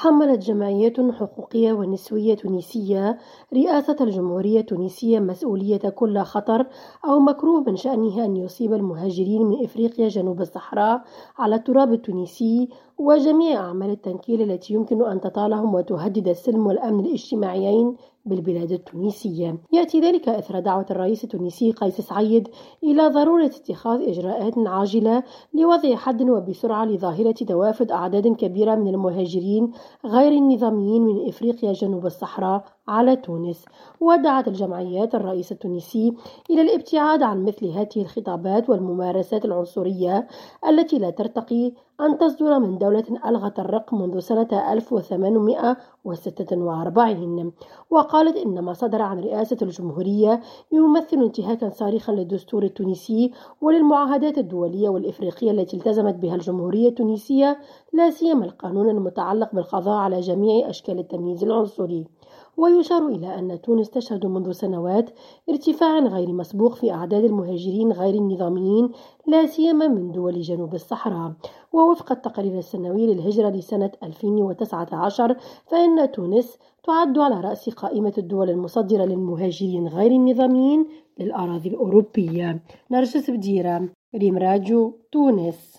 حملت جمعيات حقوقية ونسوية تونسية رئاسة الجمهورية التونسية مسؤولية كل خطر أو مكروه من شأنه أن يصيب المهاجرين من إفريقيا جنوب الصحراء على التراب التونسي وجميع أعمال التنكيل التي يمكن أن تطالهم وتهدد السلم والأمن الاجتماعيين بالبلاد التونسية. يأتي ذلك إثر دعوة الرئيس التونسي قيس سعيد إلى ضرورة اتخاذ إجراءات عاجلة لوضع حد وبسرعة لظاهرة توافد أعداد كبيرة من المهاجرين غير النظاميين من إفريقيا جنوب الصحراء. على تونس. ودعت الجمعيات الرئيس التونسي إلى الابتعاد عن مثل هذه الخطابات والممارسات العنصرية التي لا ترتقي أن تصدر من دولة ألغت الرق منذ سنة 1846 وقالت إن ما صدر عن رئاسة الجمهورية يمثل انتهاكا صارخا للدستور التونسي وللمعاهدات الدولية والإفريقية التي التزمت بها الجمهورية التونسية لا سيما القانون المتعلق بالقضاء على جميع أشكال التمييز العنصري. ويشار إلى أن تونس تشهد منذ سنوات ارتفاع غير مسبوق في أعداد المهاجرين غير النظاميين لا سيما من دول جنوب الصحراء. ووفق التقرير السنوي للهجرة لسنة 2019 فإن تونس تعد على رأس قائمة الدول المصدرة للمهاجرين غير النظاميين للأراضي الأوروبية. نرجس بديرة ريم راجو تونس.